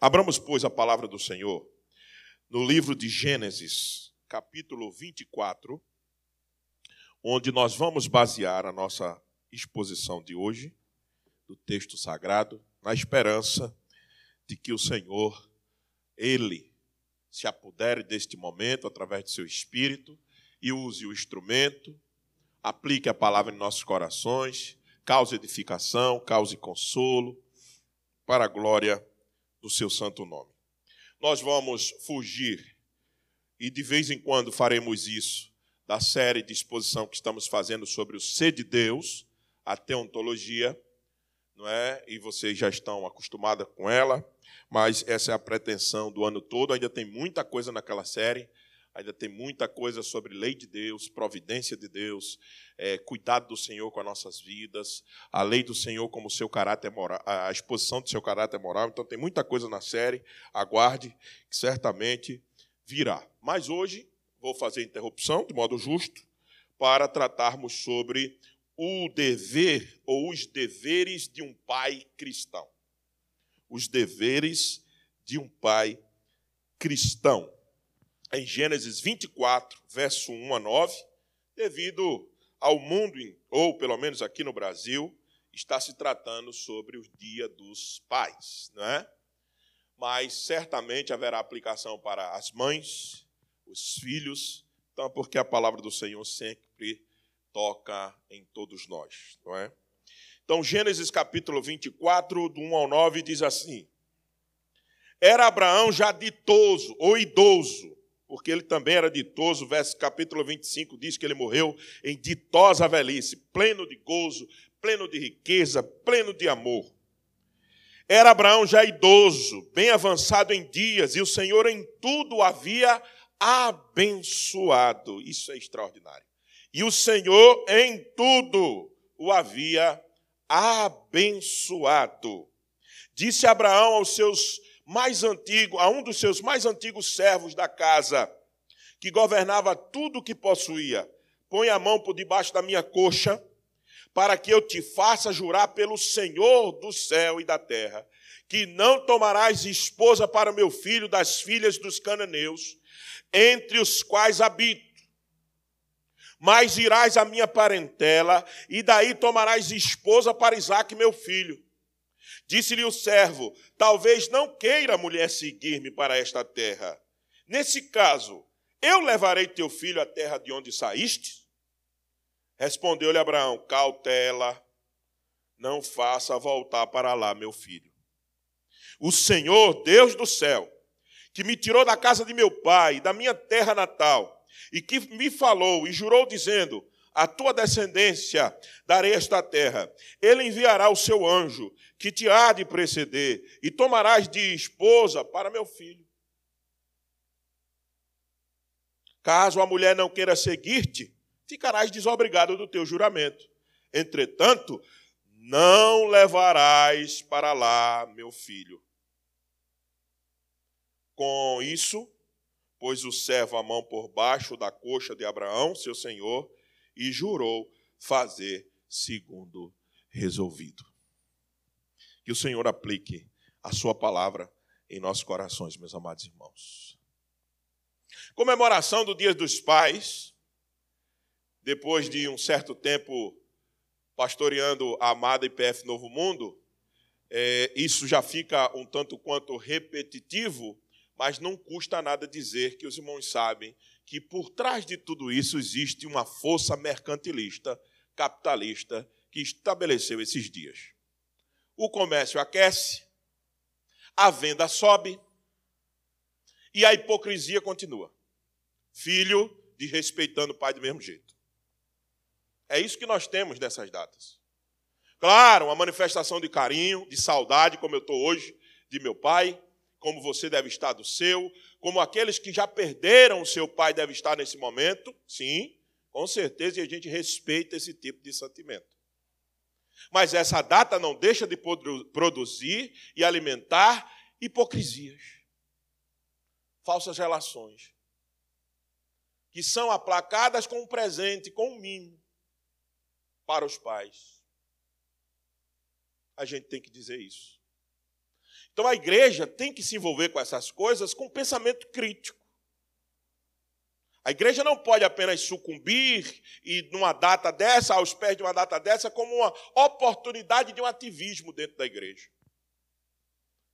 Abramos, pois, a palavra do Senhor no livro de Gênesis, capítulo 24, onde nós vamos basear a nossa exposição de hoje, do texto sagrado, na esperança de que o Senhor, Ele, se apodere deste momento através de seu Espírito e use o instrumento, aplique a palavra em nossos corações, cause edificação, cause consolo, para a glória do seu santo nome. Nós vamos fugir, e de vez em quando faremos isso, da série de exposição que estamos fazendo sobre o ser de Deus, a teontologia, não é? E vocês já estão acostumados com ela, mas essa é a pretensão do ano todo. Ainda tem muita coisa naquela série, ainda tem muita coisa sobre lei de Deus, providência de Deus, é, cuidado do Senhor com as nossas vidas, a lei do Senhor como seu caráter moral, a exposição do seu caráter moral. Então tem muita coisa na série. Aguarde, que certamente virá. Mas hoje vou fazer interrupção de modo justo para tratarmos sobre o dever ou os deveres de um pai cristão. Os deveres de um pai cristão. Em Gênesis 24, verso 1 a 9, devido ao mundo, ou pelo menos aqui no Brasil, está se tratando sobre o Dia dos Pais, não é? Mas certamente haverá aplicação para as mães, os filhos, então porque a palavra do Senhor sempre toca em todos nós, não é? Então, Gênesis capítulo 24, do 1 ao 9, diz assim: Era Abraão já ditoso ou idoso, porque ele também era ditoso, verso capítulo 25 diz que ele morreu em ditosa velhice, pleno de gozo, pleno de riqueza, pleno de amor. Era Abraão já idoso, bem avançado em dias, e o Senhor em tudo havia abençoado. Isso é extraordinário. E o Senhor em tudo o havia abençoado. Disse Abraão aos seus mais antigos, a um dos seus mais antigos servos da casa, que governava tudo o que possuía: Põe a mão por debaixo da minha coxa, para que eu te faça jurar pelo Senhor do céu e da terra, que não tomarás esposa para meu filho das filhas dos cananeus, entre os quais habito mas irás à minha parentela, e daí tomarás esposa para Isaque, meu filho. Disse-lhe o servo: Talvez não queira a mulher seguir-me para esta terra. Nesse caso, eu levarei teu filho à terra de onde saíste? Respondeu-lhe Abraão: Cautela, não faça voltar para lá, meu filho. O Senhor, Deus do céu, que me tirou da casa de meu pai, da minha terra natal, e que me falou e jurou, dizendo: A tua descendência darei esta terra. Ele enviará o seu anjo, que te há de preceder, e tomarás de esposa para meu filho. Caso a mulher não queira seguir-te, ficarás desobrigado do teu juramento. Entretanto, não levarás para lá meu filho. Com isso, pôs o servo a mão por baixo da coxa de Abraão, seu senhor, e jurou fazer segundo resolvido. Que o Senhor aplique a sua palavra em nossos corações, meus amados irmãos. Comemoração do Dia dos Pais, depois de um certo tempo pastoreando a amada IPF Novo Mundo, é, isso já fica um tanto quanto repetitivo, mas não custa nada dizer que os irmãos sabem que por trás de tudo isso existe uma força mercantilista, capitalista, que estabeleceu esses dias. O comércio aquece, a venda sobe e a hipocrisia continua. Filho desrespeitando o pai do mesmo jeito. É isso que nós temos nessas datas. Claro, uma manifestação de carinho, de saudade, como eu estou hoje, de meu pai, como você deve estar do seu, como aqueles que já perderam o seu pai devem estar nesse momento, sim, com certeza, e a gente respeita esse tipo de sentimento. Mas essa data não deixa de produzir e alimentar hipocrisias, falsas relações, que são aplacadas com um presente, com um mimo para os pais. A gente tem que dizer isso. Então a igreja tem que se envolver com essas coisas com pensamento crítico. A igreja não pode apenas sucumbir e numa data dessa, aos pés de uma data dessa, como uma oportunidade de um ativismo dentro da igreja.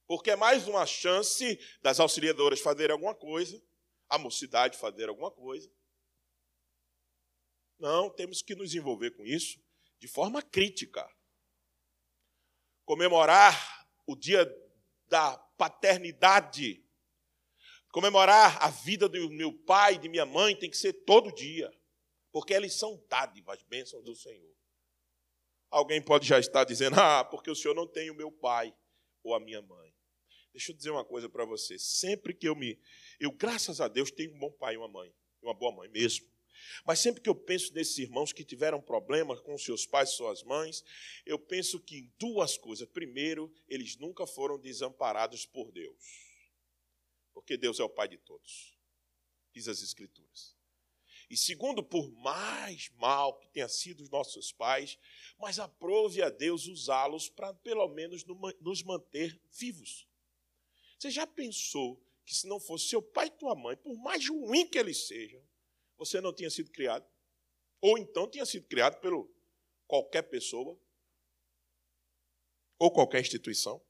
Porque é mais uma chance das auxiliadoras fazerem alguma coisa, a mocidade fazer alguma coisa. Não, temos que nos envolver com isso de forma crítica. Comemorar o dia da paternidade, comemorar a vida do meu pai, de minha mãe, tem que ser todo dia, porque eles são dádivas, bênçãos do Senhor. Alguém pode já estar dizendo, ah, porque o senhor não tem o meu pai ou a minha mãe. Deixa eu dizer uma coisa para você. Sempre que eu me. Eu, graças a Deus, tenho um bom pai e uma mãe. Uma boa mãe mesmo. Mas sempre que eu penso nesses irmãos que tiveram problemas com seus pais suas mães, eu penso que em duas coisas. Primeiro, eles nunca foram desamparados por Deus. Porque Deus é o pai de todos. Diz as Escrituras. E segundo, por mais mal que tenha sido os nossos pais, mas aprove a Deus usá-los para pelo menos nos manter vivos. Você já pensou que se não fosse seu pai e tua mãe, por mais ruim que eles sejam, você não tinha sido criado? Ou então tinha sido criado por qualquer pessoa? Ou qualquer instituição?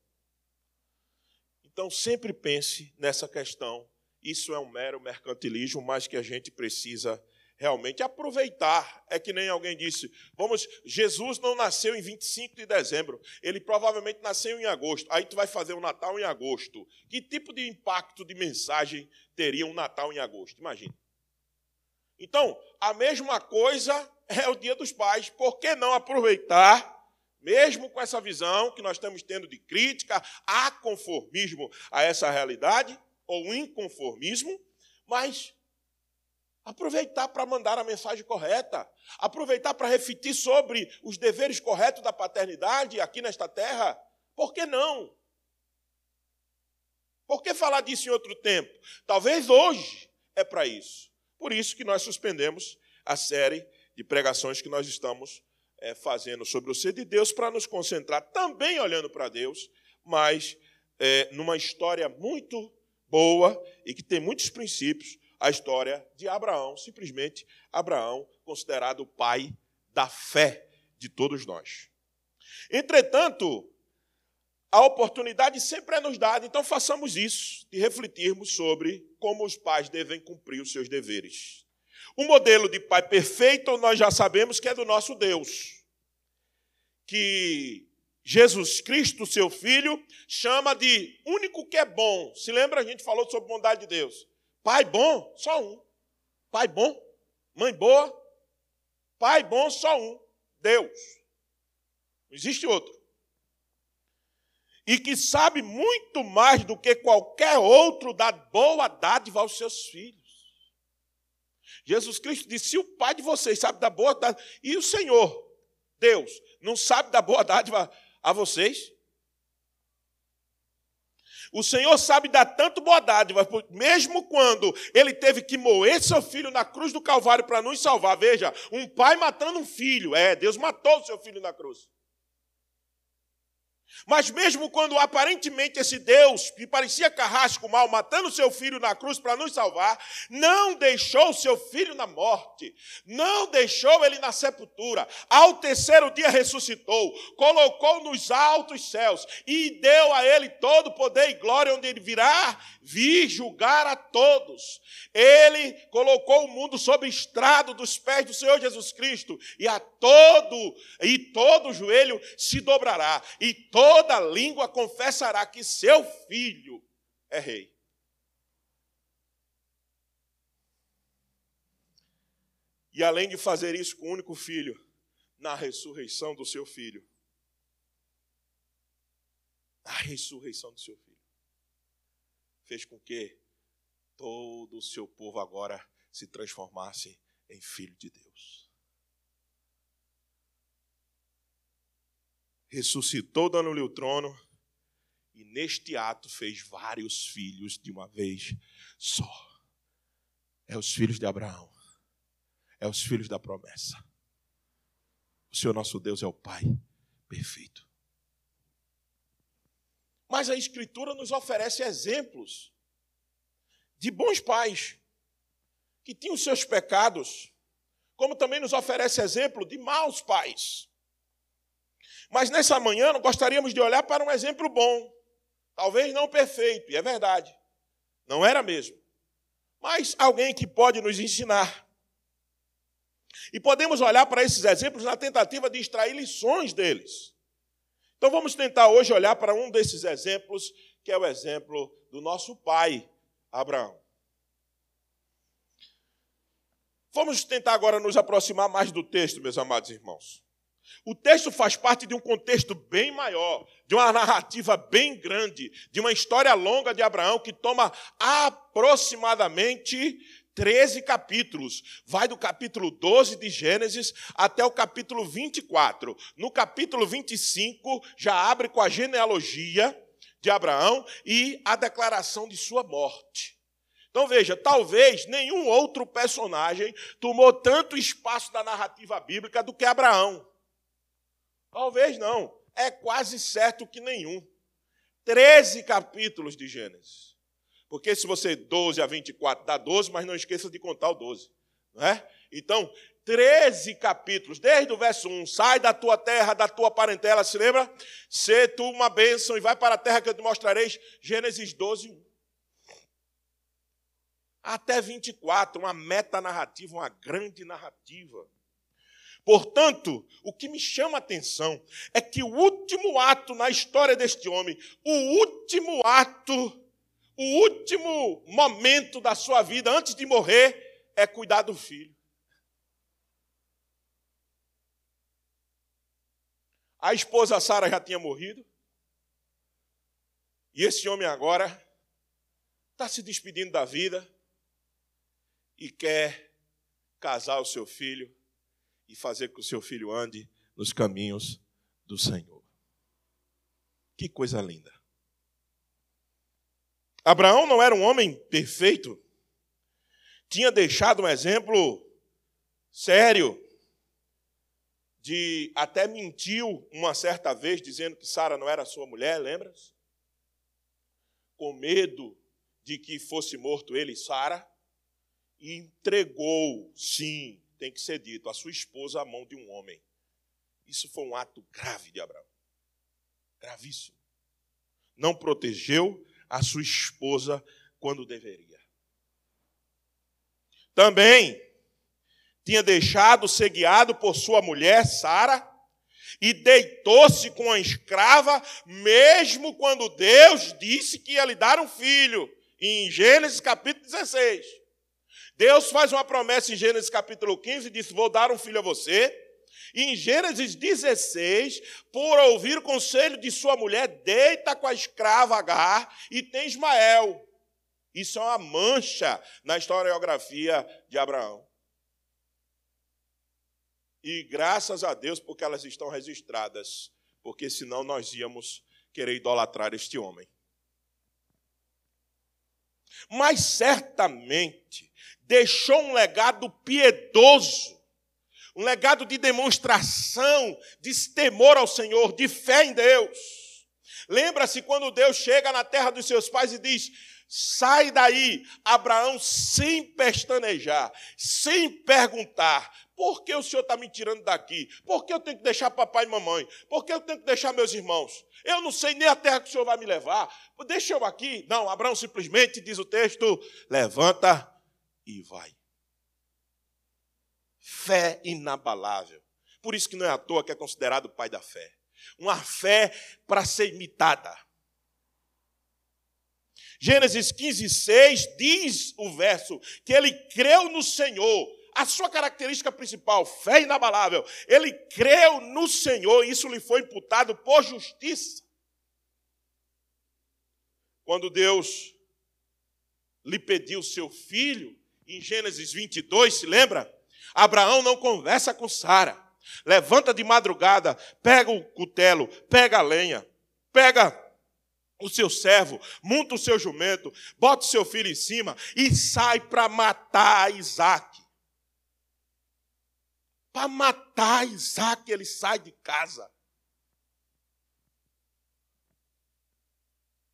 Então sempre pense nessa questão. Isso é um mero mercantilismo, mas que a gente precisa realmente aproveitar. É que nem alguém disse, vamos, Jesus não nasceu em 25 de dezembro, ele provavelmente nasceu em agosto. Aí tu vai fazer o um Natal em agosto. Que tipo de impacto de mensagem teria um Natal em agosto? Imagina. Então, a mesma coisa é o Dia dos Pais. Por que não aproveitar mesmo com essa visão que nós estamos tendo de crítica, a conformismo a essa realidade, ou inconformismo, mas Aproveitar para mandar a mensagem correta. Aproveitar para refletir sobre os deveres corretos da paternidade aqui nesta terra. Por que não? Por que falar disso em outro tempo? Talvez hoje é para isso. Por isso que nós suspendemos a série de pregações que nós estamos é, fazendo sobre o ser de Deus para nos concentrar também olhando para Deus, mas é, numa história muito boa e que tem muitos princípios a história de Abraão, simplesmente Abraão, considerado o pai da fé de todos nós. Entretanto, a oportunidade sempre é nos dada, então façamos isso, de refletirmos sobre como os pais devem cumprir os seus deveres. O modelo de pai perfeito, nós já sabemos que é do nosso Deus, que Jesus Cristo, seu Filho, chama de único que é bom. Se lembra, a gente falou sobre bondade de Deus. Pai bom, só um. Pai bom, mãe boa, pai bom, só um. Deus. Não existe outro. E que sabe muito mais do que qualquer outro dar boa dádiva aos seus filhos. Jesus Cristo disse: se o Pai de vocês sabe dar boa dádiva, e o Senhor, Deus, não sabe dar boa dádiva a vocês? O Senhor sabe dar tanto boa dádiva, mesmo quando ele teve que moer seu filho na cruz do Calvário para nos salvar. Veja, um pai matando um filho. É, Deus matou o seu filho na cruz. Mas mesmo quando aparentemente esse Deus, que parecia carrasco mal, matando seu filho na cruz para nos salvar, não deixou seu filho na morte, não deixou ele na sepultura, ao terceiro dia ressuscitou, colocou nos altos céus e deu a ele todo poder e glória, onde ele virá vir julgar a todos. Ele colocou o mundo sob estrado dos pés do Senhor Jesus Cristo, e a todo, e todo joelho se dobrará, e toda língua confessará que seu filho é rei. E além de fazer isso com o único filho, na ressurreição do seu filho, a ressurreição do seu filho, fez com que todo o seu povo agora se transformasse em filho de Deus. Ressuscitou dando-lhe o trono, e neste ato fez vários filhos de uma vez só. É os filhos de Abraão, é os filhos da promessa. O Senhor nosso Deus é o Pai perfeito. Mas a Escritura nos oferece exemplos de bons pais que tinham seus pecados, como também nos oferece exemplo de maus pais. Mas nessa manhã nós gostaríamos de olhar para um exemplo bom, talvez não perfeito, e é verdade, não era mesmo, mas alguém que pode nos ensinar. E podemos olhar para esses exemplos na tentativa de extrair lições deles. Então vamos tentar hoje olhar para um desses exemplos, que é o exemplo do nosso pai, Abraão. Vamos tentar agora nos aproximar mais do texto, meus amados irmãos. O texto faz parte de um contexto bem maior, de uma narrativa bem grande, de uma história longa de Abraão que toma aproximadamente 13 capítulos. Vai do capítulo 12 de Gênesis até o capítulo 24. No capítulo 25, já abre com a genealogia de Abraão e a declaração de sua morte. Então veja, talvez nenhum outro personagem tomou tanto espaço da narrativa bíblica do que Abraão. Talvez não. É quase certo que nenhum. Treze capítulos de Gênesis. Porque se você 12 a 24 dá 12, mas não esqueça de contar o 12. Não é? Então, 13 capítulos, desde o verso 1, sai da tua terra, da tua parentela, se lembra? Sê tu uma bênção e vai para a terra que eu te mostrarei. Gênesis 12, 1 até 24, uma meta narrativa, uma grande narrativa. Portanto, o que me chama a atenção é que o último ato na história deste homem, o último ato, o último momento da sua vida antes de morrer é cuidar do filho. A esposa Sara já tinha morrido. E esse homem agora está se despedindo da vida e quer casar o seu filho e fazer com que o seu filho ande nos caminhos do Senhor. Que coisa linda. Abraão não era um homem perfeito, tinha deixado um exemplo sério de até mentiu uma certa vez dizendo que Sara não era sua mulher, lembra-se? Com medo de que fosse morto ele e Sara e entregou, sim, tem que ser dito, a sua esposa à mão de um homem. Isso foi um ato grave de Abraão. Gravíssimo. Não protegeu a sua esposa quando deveria. Também tinha deixado ser guiado por sua mulher, Sara, e deitou-se com a escrava, mesmo quando Deus disse que ia lhe dar um filho, em Gênesis capítulo 16. Deus faz uma promessa em Gênesis capítulo 15 e diz: Vou dar um filho a você. E em Gênesis 16, por ouvir o conselho de sua mulher, deita com a escrava Agar e tem Ismael. Isso é uma mancha na historiografia de Abraão. E graças a Deus, porque elas estão registradas, porque senão nós íamos querer idolatrar este homem. Mas certamente deixou um legado piedoso, um legado de demonstração, de temor ao Senhor, de fé em Deus. Lembra-se quando Deus chega na terra dos seus pais e diz: Sai daí, Abraão, sem pestanejar, sem perguntar: por que o senhor está me tirando daqui? Por que eu tenho que deixar papai e mamãe? Por que eu tenho que deixar meus irmãos? Eu não sei nem a terra que o senhor vai me levar. Deixa eu aqui. Não, Abraão simplesmente, diz o texto, levanta e vai. Fé inabalável. Por isso que não é à toa que é considerado o pai da fé. Uma fé para ser imitada. Gênesis 15, 6 diz o verso que ele creu no Senhor. A sua característica principal, fé inabalável. Ele creu no Senhor e isso lhe foi imputado por justiça. Quando Deus lhe pediu seu filho, em Gênesis 22, se lembra? Abraão não conversa com Sara. Levanta de madrugada, pega o cutelo, pega a lenha, pega o seu servo, monta o seu jumento, bota o seu filho em cima e sai para matar Isaac. Para matar Isaac, ele sai de casa.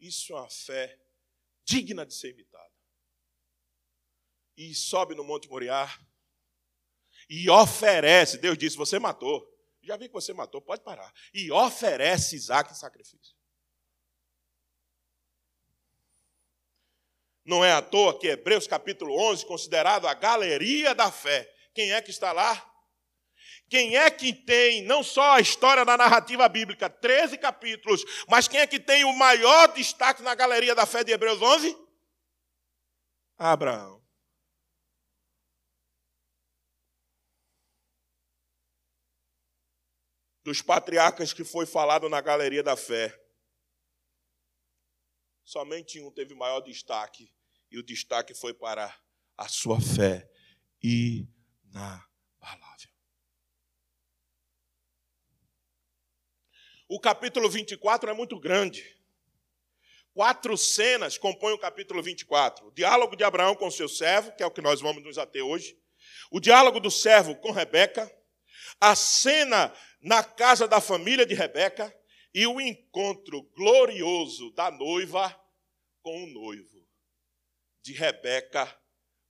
Isso é uma fé digna de ser imitada. E sobe no Monte Moriá e oferece. Deus disse: Você matou. Já vi que você matou, pode parar. E oferece Isaac em sacrifício. Não é à toa que Hebreus capítulo 11, considerado a galeria da fé. Quem é que está lá? Quem é que tem não só a história da narrativa bíblica, 13 capítulos, mas quem é que tem o maior destaque na galeria da fé de Hebreus 11? Abraão. Dos patriarcas que foi falado na galeria da fé, somente um teve maior destaque, e o destaque foi para a sua fé inabalável. O capítulo 24 é muito grande. Quatro cenas compõem o capítulo 24. O diálogo de Abraão com seu servo, que é o que nós vamos nos ater hoje. O diálogo do servo com Rebeca. A cena na casa da família de Rebeca. E o encontro glorioso da noiva com o noivo. De Rebeca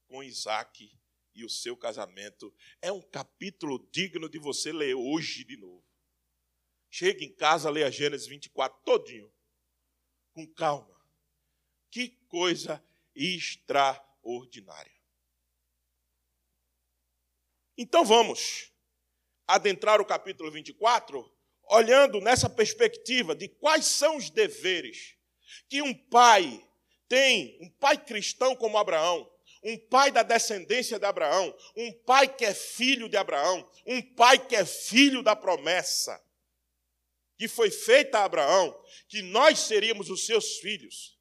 com Isaac e o seu casamento. É um capítulo digno de você ler hoje de novo. Chega em casa, leia Gênesis 24 todinho, com calma. Que coisa extraordinária. Então vamos adentrar o capítulo 24, olhando nessa perspectiva de quais são os deveres que um pai tem, um pai cristão como Abraão, um pai da descendência de Abraão, um pai que é filho de Abraão, um pai que é filho da promessa que foi feita a Abraão, que nós seríamos os seus filhos.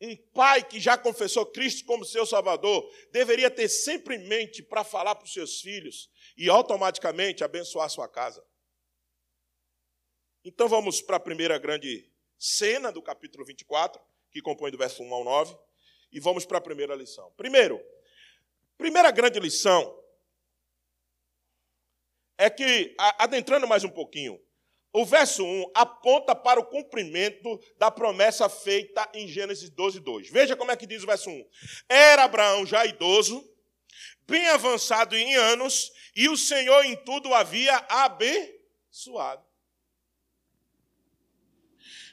Um pai que já confessou Cristo como seu Salvador deveria ter sempre em mente para falar para os seus filhos e automaticamente abençoar sua casa. Então vamos para a primeira grande cena do capítulo 24, que compõe do verso 1 ao 9, e vamos para a primeira lição. Primeiro, primeira grande lição é que, adentrando mais um pouquinho, o verso 1 aponta para o cumprimento da promessa feita em Gênesis 12, 2. Veja como é que diz o verso 1. Era Abraão já idoso, bem avançado em anos, e o Senhor em tudo o havia abençoado.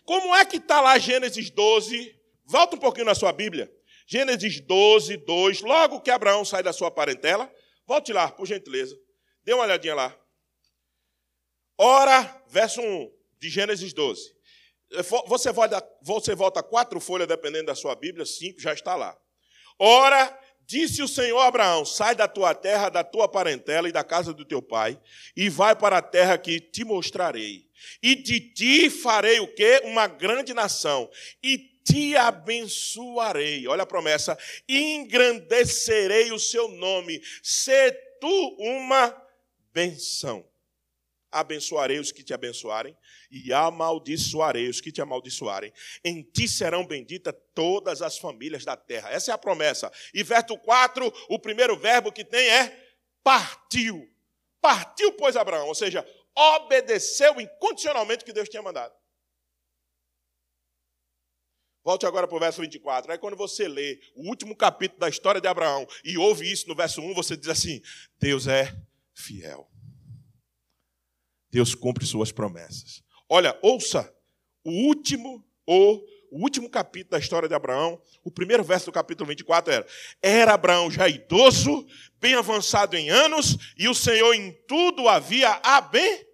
Como é que está lá Gênesis 12? Volta um pouquinho na sua Bíblia. Gênesis 12, 2. Logo que Abraão sai da sua parentela, volte lá, por gentileza. Dê uma olhadinha lá. Ora, verso 1 de Gênesis 12. Você volta, você volta quatro folhas, dependendo da sua Bíblia, cinco já está lá. Ora, disse o Senhor a Abraão: Sai da tua terra, da tua parentela e da casa do teu pai, e vai para a terra que te mostrarei. E de ti farei o quê? Uma grande nação. E te abençoarei. Olha a promessa. Engrandecerei o seu nome. Se tu uma benção. Abençoarei os que te abençoarem e amaldiçoarei os que te amaldiçoarem. Em ti serão benditas todas as famílias da terra. Essa é a promessa. E verso 4, o primeiro verbo que tem é partiu. Partiu, pois, Abraão, ou seja, obedeceu incondicionalmente o que Deus tinha mandado. Volte agora para o verso 24. Aí, quando você lê o último capítulo da história de Abraão e ouve isso no verso 1, você diz assim: Deus é fiel. Deus cumpre suas promessas. Olha, ouça o último ou o último capítulo da história de Abraão, o primeiro verso do capítulo 24 era: Era Abraão já idoso, bem avançado em anos, e o Senhor em tudo havia abençoado.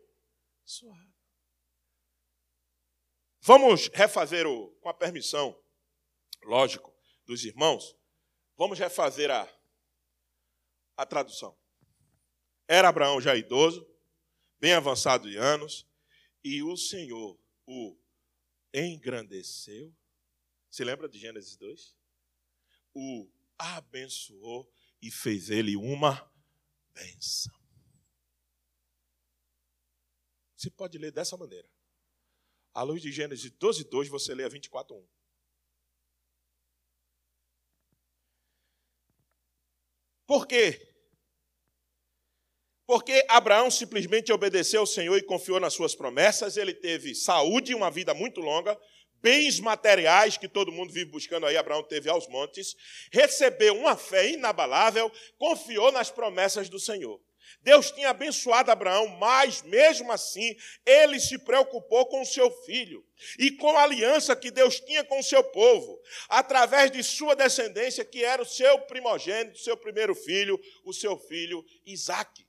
Vamos refazer, o, com a permissão, lógico, dos irmãos, vamos refazer a, a tradução. Era Abraão já idoso, bem avançado de anos, e o Senhor o engrandeceu. Se lembra de Gênesis 2? O abençoou e fez ele uma benção. Você pode ler dessa maneira. À luz de Gênesis 12, 2, você lê a 24, 1. Por quê? Porque Abraão simplesmente obedeceu ao Senhor e confiou nas suas promessas, ele teve saúde, uma vida muito longa, bens materiais que todo mundo vive buscando aí, Abraão teve aos montes, recebeu uma fé inabalável, confiou nas promessas do Senhor. Deus tinha abençoado Abraão, mas mesmo assim ele se preocupou com seu filho e com a aliança que Deus tinha com o seu povo, através de sua descendência, que era o seu primogênito, seu primeiro filho, o seu filho Isaque.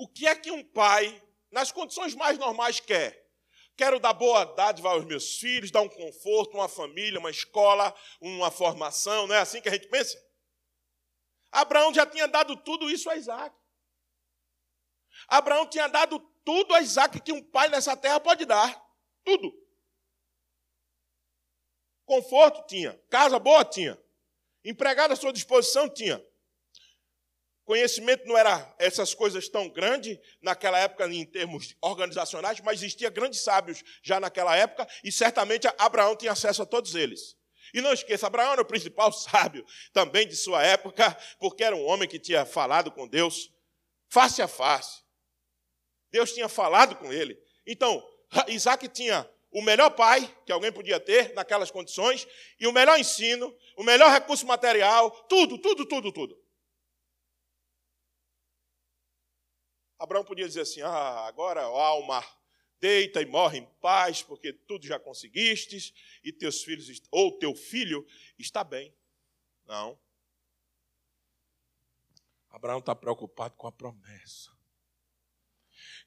O que é que um pai, nas condições mais normais, quer? Quero dar boa dádiva aos meus filhos, dar um conforto, uma família, uma escola, uma formação, não é assim que a gente pensa? Abraão já tinha dado tudo isso a Isaac. Abraão tinha dado tudo a Isaac que um pai nessa terra pode dar. Tudo. Conforto tinha, casa boa tinha, empregado à sua disposição tinha. Conhecimento não era essas coisas tão grandes naquela época em termos organizacionais, mas existia grandes sábios já naquela época e certamente Abraão tinha acesso a todos eles. E não esqueça, Abraão era o principal sábio também de sua época, porque era um homem que tinha falado com Deus face a face. Deus tinha falado com ele. Então, Isaac tinha o melhor pai que alguém podia ter naquelas condições, e o melhor ensino, o melhor recurso material, tudo, tudo, tudo, tudo. Abraão podia dizer assim: ah, agora, alma, deita e morre em paz, porque tudo já conseguistes, e teus filhos, ou teu filho está bem. Não. Abraão está preocupado com a promessa.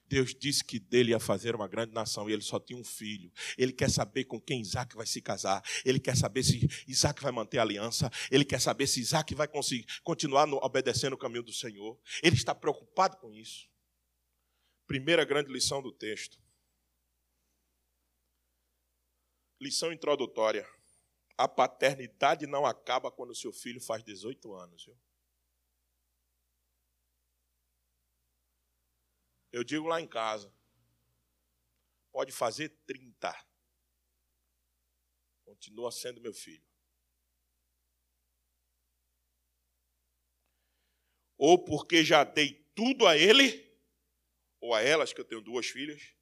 Deus disse que dele ia fazer uma grande nação e ele só tinha um filho. Ele quer saber com quem Isaac vai se casar. Ele quer saber se Isaac vai manter a aliança. Ele quer saber se Isaac vai conseguir continuar no, obedecendo o caminho do Senhor. Ele está preocupado com isso. Primeira grande lição do texto. Lição introdutória. A paternidade não acaba quando seu filho faz 18 anos. Viu? Eu digo lá em casa. Pode fazer 30. Continua sendo meu filho. Ou porque já dei tudo a ele ou a elas, que eu tenho duas filhas,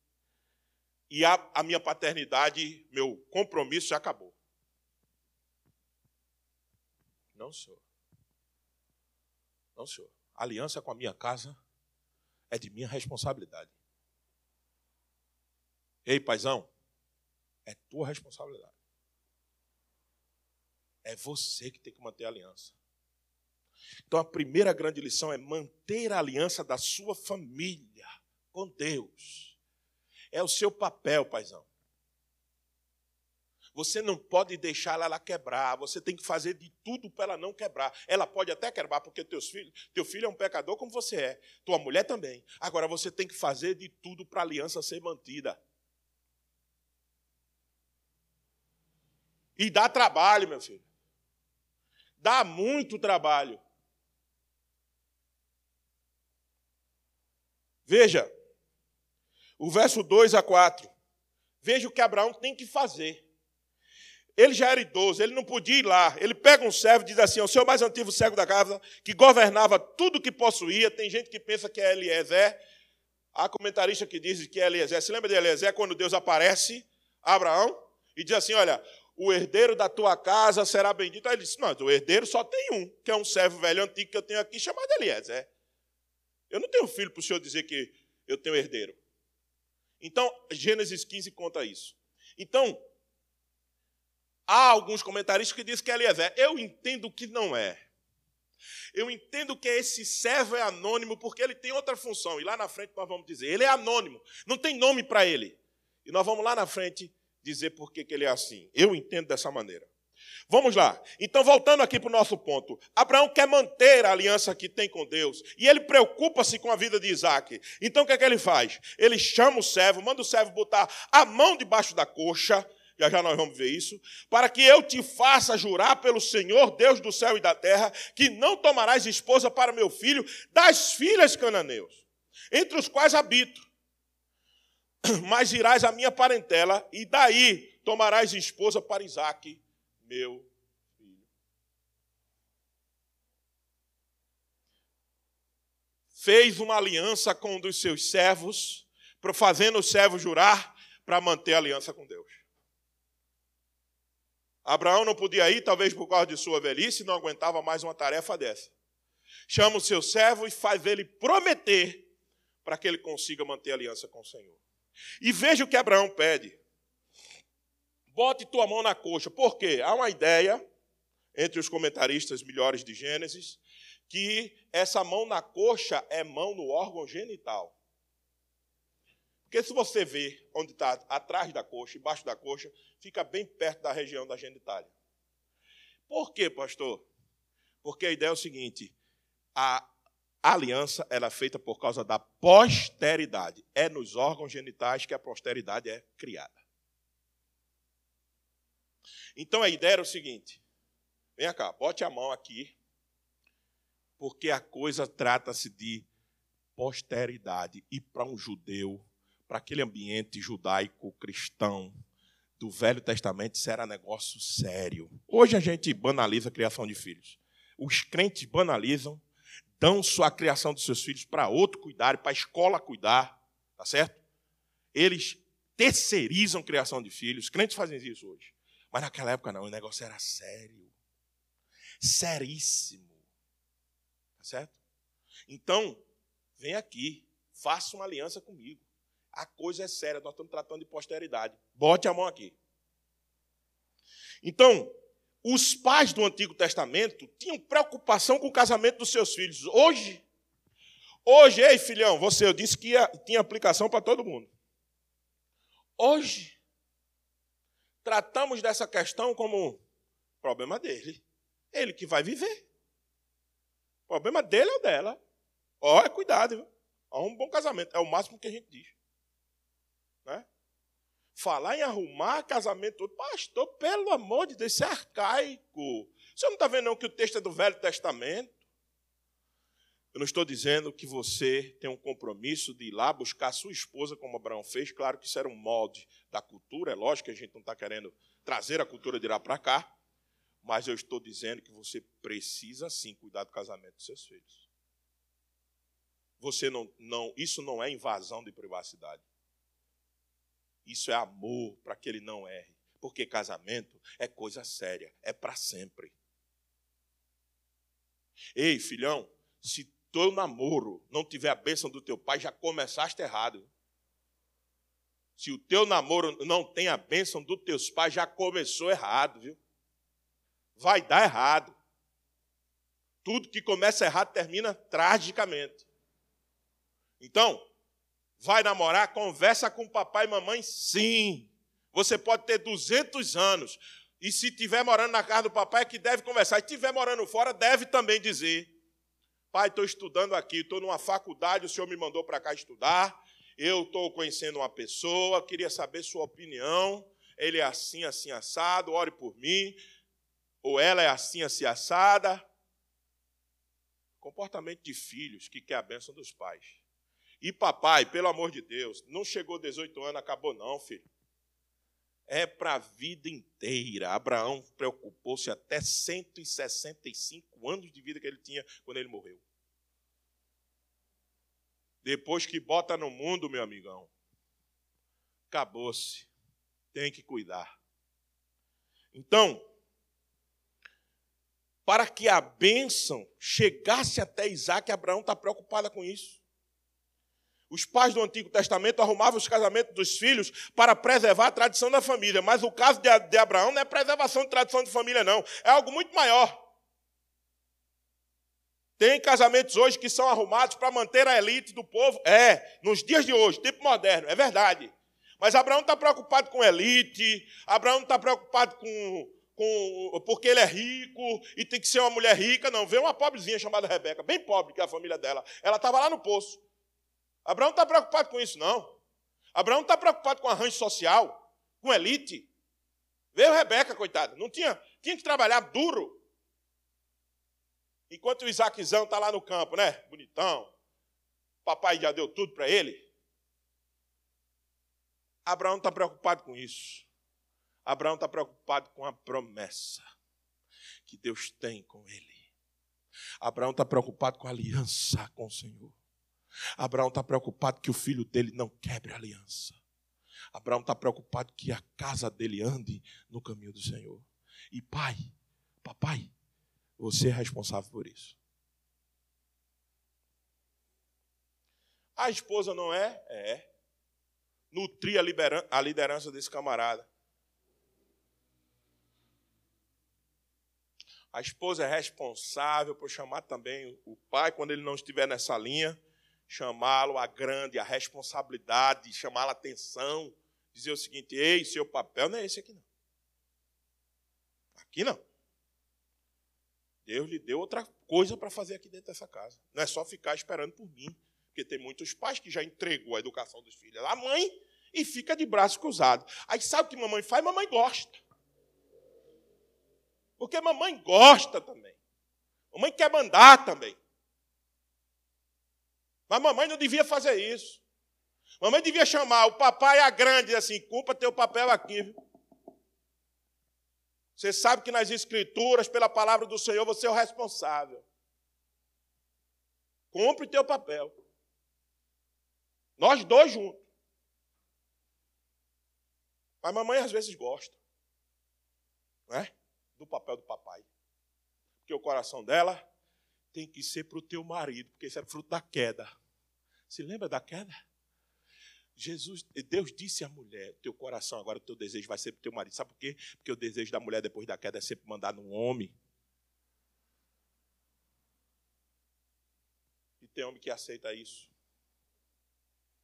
e a, a minha paternidade, meu compromisso já acabou. Não, senhor. Não, senhor. A aliança com a minha casa é de minha responsabilidade. Ei, paizão, é tua responsabilidade. É você que tem que manter a aliança. Então a primeira grande lição é manter a aliança da sua família com Deus. É o seu papel, paizão. Você não pode deixar ela quebrar, você tem que fazer de tudo para ela não quebrar. Ela pode até quebrar, porque teus filhos, teu filho é um pecador como você é, tua mulher também. Agora você tem que fazer de tudo para a aliança ser mantida. E dá trabalho, meu filho. Dá muito trabalho. Veja, o verso 2 a 4. Veja o que Abraão tem que fazer. Ele já era idoso, ele não podia ir lá. Ele pega um servo e diz assim: o senhor mais antigo servo da casa, que governava tudo que possuía. Tem gente que pensa que é Eliezer. Há comentarista que diz que é Eliezer. Se lembra de Eliezer quando Deus aparece a Abraão e diz assim: Olha, o herdeiro da tua casa será bendito. Aí ele disse: Não, o herdeiro só tem um, que é um servo velho antigo que eu tenho aqui, chamado Eliezer. Eu não tenho filho para o senhor dizer que eu tenho herdeiro. Então, Gênesis 15 conta isso. Então, há alguns comentaristas que dizem que é Eliezer. Eu entendo que não é. Eu entendo que esse servo é anônimo porque ele tem outra função. E lá na frente nós vamos dizer, ele é anônimo, não tem nome para ele. E nós vamos lá na frente dizer por que ele é assim. Eu entendo dessa maneira. Vamos lá. Então, voltando aqui para o nosso ponto. Abraão quer manter a aliança que tem com Deus. E ele preocupa-se com a vida de Isaac. Então, o que é que ele faz? Ele chama o servo, manda o servo botar a mão debaixo da coxa. Já já nós vamos ver isso. Para que eu te faça jurar pelo Senhor, Deus do céu e da terra, que não tomarás esposa para meu filho das filhas cananeus, entre os quais habito. Mas irás à minha parentela, e daí tomarás esposa para Isaque, meu filho. fez uma aliança com um dos seus servos, fazendo o servo jurar para manter a aliança com Deus. Abraão não podia ir, talvez por causa de sua velhice, não aguentava mais uma tarefa dessa. Chama o seu servo e faz ele prometer para que ele consiga manter a aliança com o Senhor. E veja o que Abraão pede. Bote tua mão na coxa. Por quê? Há uma ideia entre os comentaristas melhores de Gênesis que essa mão na coxa é mão no órgão genital. Porque se você vê onde está atrás da coxa, embaixo da coxa, fica bem perto da região da genitália. Por quê, pastor? Porque a ideia é o seguinte: a aliança ela é feita por causa da posteridade. É nos órgãos genitais que a posteridade é criada. Então a ideia era o seguinte: vem cá, bote a mão aqui, porque a coisa trata-se de posteridade. E para um judeu, para aquele ambiente judaico cristão do Velho Testamento, isso era negócio sério. Hoje a gente banaliza a criação de filhos. Os crentes banalizam, dão sua criação dos seus filhos para outro cuidar, para a escola cuidar, tá certo? Eles terceirizam a criação de filhos. Os crentes fazem isso hoje. Mas naquela época não, o negócio era sério. Seríssimo. Tá certo? Então, vem aqui, faça uma aliança comigo. A coisa é séria, nós estamos tratando de posteridade. Bote a mão aqui. Então, os pais do Antigo Testamento tinham preocupação com o casamento dos seus filhos. Hoje, hoje, ei filhão, você, eu disse que ia, tinha aplicação para todo mundo. Hoje, tratamos dessa questão como problema dele. Ele que vai viver. Problema dele é o dela. Olha, cuidado, viu? um bom casamento. É o máximo que a gente diz. Né? Falar em arrumar casamento. Pastor, pelo amor de Deus, isso é arcaico. Senhor não está vendo não que o texto é do Velho Testamento? Eu não estou dizendo que você tem um compromisso de ir lá buscar sua esposa, como Abraão fez. Claro que isso era um molde da cultura, é lógico que a gente não está querendo trazer a cultura de lá para cá. Mas eu estou dizendo que você precisa sim cuidar do casamento dos seus filhos. Você não, não, isso não é invasão de privacidade. Isso é amor para que ele não erre. Porque casamento é coisa séria, é para sempre. Ei, filhão, se teu namoro não tiver a bênção do teu pai, já começaste errado. Se o teu namoro não tem a bênção dos teus pais, já começou errado, viu? Vai dar errado. Tudo que começa errado termina tragicamente. Então, vai namorar, conversa com papai e mamãe, sim. Você pode ter 200 anos. E se estiver morando na casa do papai, é que deve conversar. Se estiver morando fora, deve também dizer. Pai, estou estudando aqui, estou numa faculdade, o senhor me mandou para cá estudar. Eu estou conhecendo uma pessoa, queria saber sua opinião. Ele é assim, assim, assado, ore por mim. Ou ela é assim, assim, assada. Comportamento de filhos que quer a bênção dos pais. E papai, pelo amor de Deus, não chegou 18 anos, acabou não, filho. É para a vida inteira. Abraão preocupou-se até 165 anos de vida que ele tinha quando ele morreu. Depois que bota no mundo, meu amigão, acabou-se. Tem que cuidar. Então, para que a bênção chegasse até Isaac, Abraão está preocupada com isso. Os pais do Antigo Testamento arrumavam os casamentos dos filhos para preservar a tradição da família. Mas o caso de Abraão não é preservação de tradição de família, não. É algo muito maior. Tem casamentos hoje que são arrumados para manter a elite do povo. É, nos dias de hoje, tempo moderno, é verdade. Mas Abraão está preocupado com elite, Abraão está preocupado com, com. porque ele é rico e tem que ser uma mulher rica. Não, veio uma pobrezinha chamada Rebeca, bem pobre que é a família dela. Ela estava lá no poço. Abraão não está preocupado com isso, não. Abraão não está preocupado com arranjo social, com elite. Veio Rebeca, coitada, não tinha, tinha que trabalhar duro. Enquanto o Isaquezão está lá no campo, né? Bonitão. Papai já deu tudo para ele. Abraão está preocupado com isso. Abraão está preocupado com a promessa que Deus tem com ele. Abraão está preocupado com a aliança com o Senhor. Abraão está preocupado que o filho dele não quebre a aliança. Abraão está preocupado que a casa dele ande no caminho do Senhor. E pai, papai, você é responsável por isso. A esposa não é? É. Nutrir a liderança desse camarada. A esposa é responsável por chamar também o pai, quando ele não estiver nessa linha, chamá-lo a grande, a responsabilidade, chamá-lo a atenção, dizer o seguinte: ei, seu papel não é esse aqui, não. Aqui não. Deus lhe deu outra coisa para fazer aqui dentro dessa casa. Não é só ficar esperando por mim. Porque tem muitos pais que já entregou a educação dos filhos à mãe e fica de braço cruzado. Aí sabe o que mamãe faz? Mamãe gosta. Porque mamãe gosta também. Mamãe quer mandar também. Mas mamãe não devia fazer isso. Mamãe devia chamar o papai a grande assim, culpa teu papel aqui. Você sabe que nas escrituras, pela palavra do Senhor, você é o responsável. Cumpre teu papel. Nós dois juntos. Mas mamãe às vezes gosta. Não é? do papel do papai. Porque o coração dela tem que ser para o teu marido, porque isso é fruto da queda. Se lembra da queda? Jesus, Deus disse à mulher: teu coração agora, teu desejo vai ser para teu marido. Sabe por quê? Porque o desejo da mulher depois da queda é sempre mandar num homem. E tem homem que aceita isso.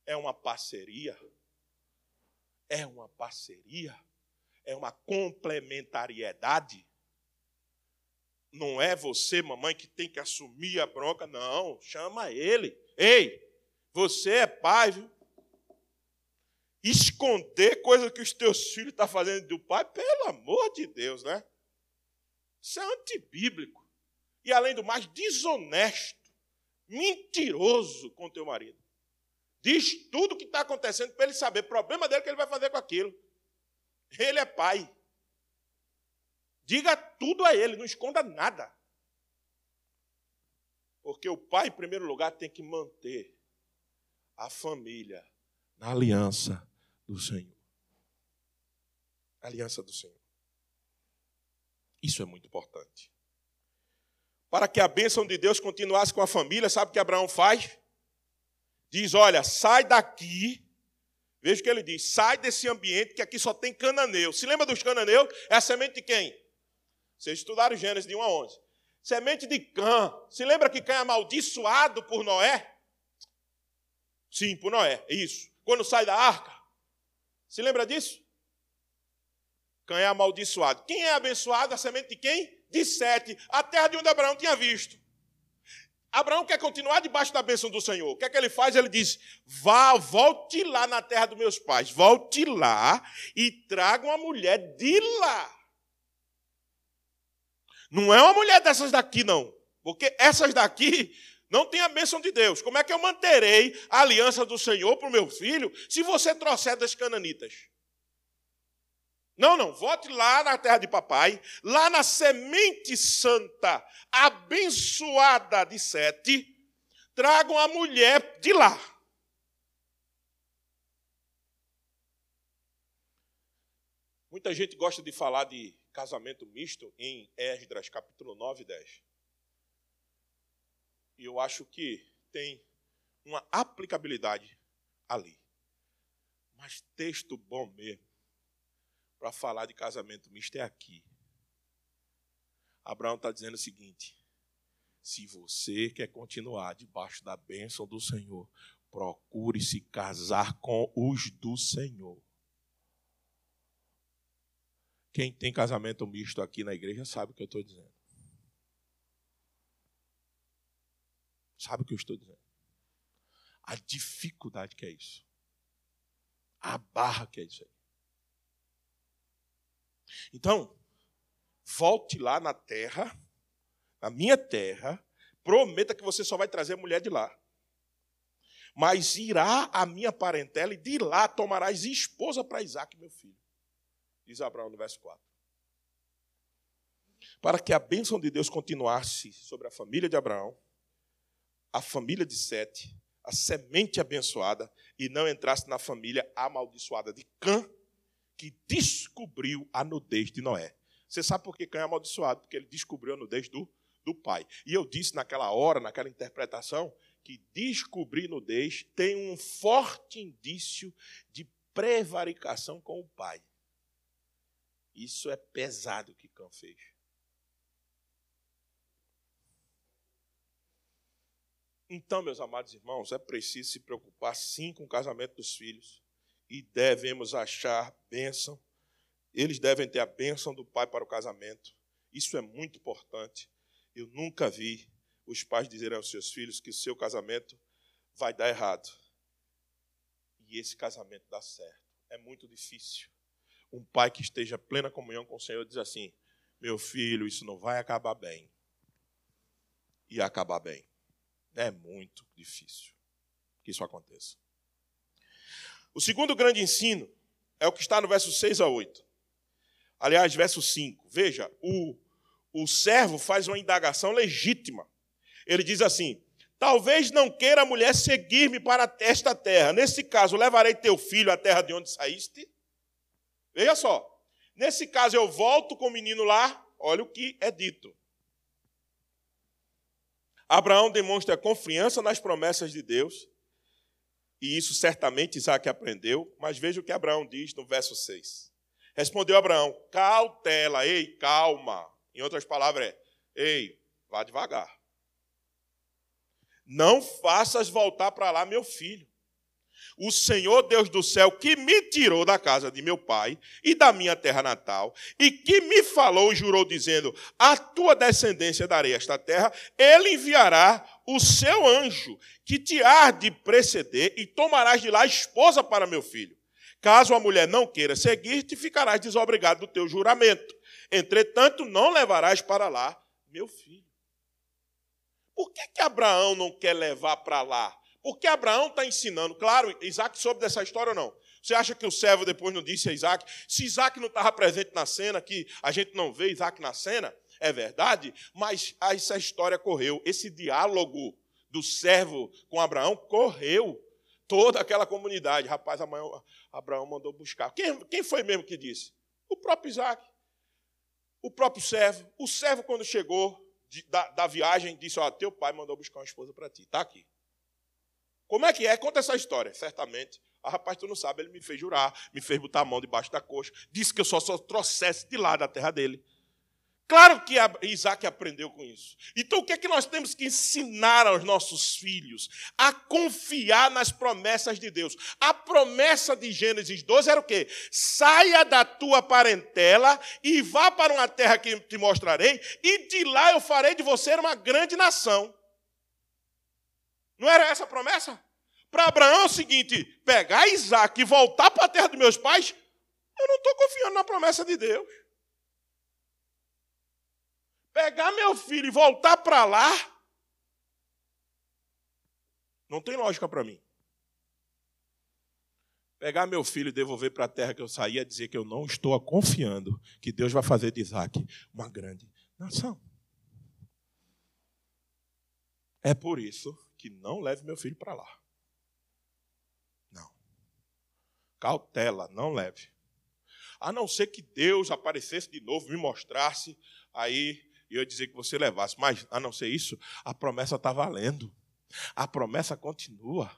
É uma parceria. É uma parceria. É uma complementariedade. Não é você, mamãe, que tem que assumir a bronca, não. Chama ele. Ei, você é pai, viu? Esconder coisa que os teus filhos estão tá fazendo do pai, pelo amor de Deus, né? Isso é antibíblico. E, além do mais, desonesto, mentiroso com teu marido. Diz tudo o que está acontecendo para ele saber. Problema dele é que ele vai fazer com aquilo. Ele é pai. Diga tudo a ele, não esconda nada. Porque o pai, em primeiro lugar, tem que manter a família na aliança do Senhor. aliança do Senhor. Isso é muito importante. Para que a bênção de Deus continuasse com a família, sabe o que Abraão faz? Diz: Olha, sai daqui. Veja o que ele diz: sai desse ambiente que aqui só tem cananeu. Se lembra dos cananeus? É a semente de quem? Vocês estudaram Gênesis de 1 a 11. Semente de Cã. Se lembra que Cã é amaldiçoado por Noé? Sim, por Noé, isso. Quando sai da arca. Se lembra disso? Cã é amaldiçoado. Quem é abençoado? A semente de quem? De Sete. A terra de onde Abraão tinha visto. Abraão quer continuar debaixo da bênção do Senhor. O que é que ele faz? Ele diz: Vá, volte lá na terra dos meus pais. Volte lá e traga uma mulher de lá. Não é uma mulher dessas daqui, não. Porque essas daqui não têm a bênção de Deus. Como é que eu manterei a aliança do Senhor para o meu filho se você trouxer das cananitas? Não, não, volte lá na terra de papai, lá na semente santa, abençoada de Sete, tragam a mulher de lá. Muita gente gosta de falar de casamento misto em Esdras, capítulo 9 e 10. E eu acho que tem uma aplicabilidade ali. Mas texto bom mesmo para falar de casamento misto é aqui. Abraão está dizendo o seguinte: se você quer continuar debaixo da bênção do Senhor, procure se casar com os do Senhor. Quem tem casamento misto aqui na igreja sabe o que eu estou dizendo. Sabe o que eu estou dizendo? A dificuldade que é isso. A barra que é isso aí. Então, volte lá na terra, na minha terra, prometa que você só vai trazer a mulher de lá. Mas irá a minha parentela e de lá tomarás esposa para Isaac, meu filho diz Abraão no verso 4. Para que a bênção de Deus continuasse sobre a família de Abraão, a família de Sete, a semente abençoada, e não entrasse na família amaldiçoada de Cã, que descobriu a nudez de Noé. Você sabe por que Cã é amaldiçoado? Porque ele descobriu a nudez do, do pai. E eu disse naquela hora, naquela interpretação, que descobrir nudez tem um forte indício de prevaricação com o pai. Isso é pesado que Cã fez. Então, meus amados irmãos, é preciso se preocupar sim com o casamento dos filhos e devemos achar bênção. Eles devem ter a bênção do pai para o casamento. Isso é muito importante. Eu nunca vi os pais dizerem aos seus filhos que o seu casamento vai dar errado. E esse casamento dá certo. É muito difícil. Um pai que esteja plena comunhão com o Senhor diz assim: Meu filho, isso não vai acabar bem. E acabar bem. É muito difícil que isso aconteça. O segundo grande ensino é o que está no verso 6 a 8. Aliás, verso 5. Veja, o, o servo faz uma indagação legítima. Ele diz assim: Talvez não queira a mulher seguir-me para esta terra. Nesse caso, levarei teu filho à terra de onde saíste. Veja só. Nesse caso, eu volto com o menino lá. Olha o que é dito. Abraão demonstra confiança nas promessas de Deus e isso certamente Isaac aprendeu, mas veja o que Abraão diz no verso 6. Respondeu Abraão: cautela, ei, calma. Em outras palavras, é: ei, vá devagar. Não faças voltar para lá meu filho o Senhor Deus do céu, que me tirou da casa de meu pai e da minha terra natal, e que me falou e jurou, dizendo: A tua descendência darei esta terra, ele enviará o seu anjo, que te há de preceder, e tomarás de lá esposa para meu filho. Caso a mulher não queira seguir-te, ficarás desobrigado do teu juramento. Entretanto, não levarás para lá meu filho. Por que, que Abraão não quer levar para lá? Porque Abraão está ensinando, claro, Isaac soube dessa história ou não? Você acha que o servo depois não disse a Isaac? Se Isaac não estava presente na cena, que a gente não vê Isaac na cena, é verdade, mas essa história correu. Esse diálogo do servo com Abraão correu. Toda aquela comunidade. Rapaz, amanhã Abraão mandou buscar. Quem, quem foi mesmo que disse? O próprio Isaac. O próprio servo. O servo, quando chegou de, da, da, viagem, disse: Ó, teu pai mandou buscar uma esposa para ti. Está aqui. Como é que é? Conta essa história. Certamente. Ah, rapaz, tu não sabe, ele me fez jurar, me fez botar a mão debaixo da coxa, disse que eu só, só trouxesse de lá da terra dele. Claro que Isaac aprendeu com isso. Então, o que é que nós temos que ensinar aos nossos filhos? A confiar nas promessas de Deus. A promessa de Gênesis 12 era o quê? Saia da tua parentela e vá para uma terra que te mostrarei, e de lá eu farei de você uma grande nação. Não era essa a promessa? Para Abraão é o seguinte: pegar Isaac e voltar para a terra dos meus pais, eu não estou confiando na promessa de Deus. Pegar meu filho e voltar para lá, não tem lógica para mim. Pegar meu filho e devolver para a terra que eu saí é dizer que eu não estou confiando que Deus vai fazer de Isaac uma grande nação. É por isso que não leve meu filho para lá. Não. Cautela, não leve. A não ser que Deus aparecesse de novo, me mostrasse, aí eu ia dizer que você levasse. Mas, a não ser isso, a promessa está valendo. A promessa continua.